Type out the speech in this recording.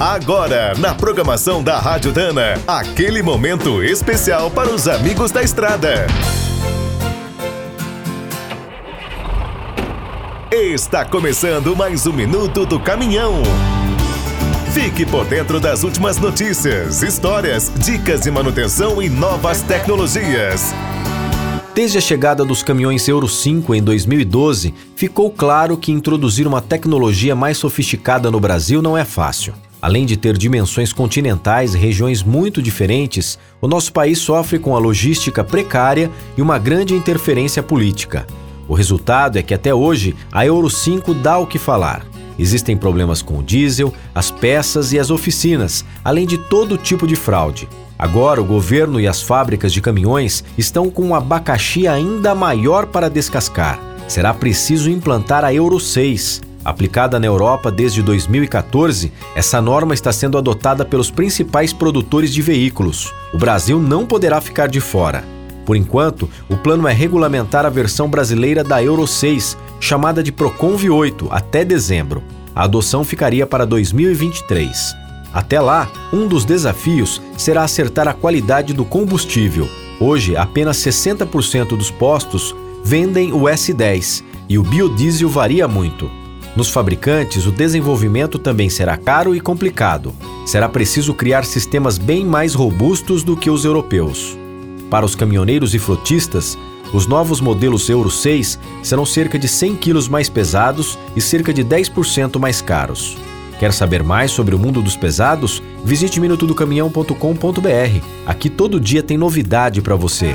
Agora, na programação da Rádio Dana, aquele momento especial para os amigos da estrada. Está começando mais um minuto do caminhão. Fique por dentro das últimas notícias, histórias, dicas de manutenção e novas tecnologias. Desde a chegada dos caminhões Euro 5 em 2012, ficou claro que introduzir uma tecnologia mais sofisticada no Brasil não é fácil. Além de ter dimensões continentais e regiões muito diferentes, o nosso país sofre com a logística precária e uma grande interferência política. O resultado é que até hoje a Euro 5 dá o que falar. Existem problemas com o diesel, as peças e as oficinas, além de todo tipo de fraude. Agora, o governo e as fábricas de caminhões estão com um abacaxi ainda maior para descascar. Será preciso implantar a Euro 6. Aplicada na Europa desde 2014, essa norma está sendo adotada pelos principais produtores de veículos. O Brasil não poderá ficar de fora. Por enquanto, o plano é regulamentar a versão brasileira da Euro 6, chamada de Proconv 8, até dezembro. A adoção ficaria para 2023. Até lá, um dos desafios será acertar a qualidade do combustível. Hoje, apenas 60% dos postos vendem o S10 e o biodiesel varia muito. Nos fabricantes, o desenvolvimento também será caro e complicado. Será preciso criar sistemas bem mais robustos do que os europeus. Para os caminhoneiros e frotistas, os novos modelos Euro 6 serão cerca de 100 quilos mais pesados e cerca de 10% mais caros. Quer saber mais sobre o mundo dos pesados? Visite minutodocaminhão.com.br. Aqui todo dia tem novidade para você.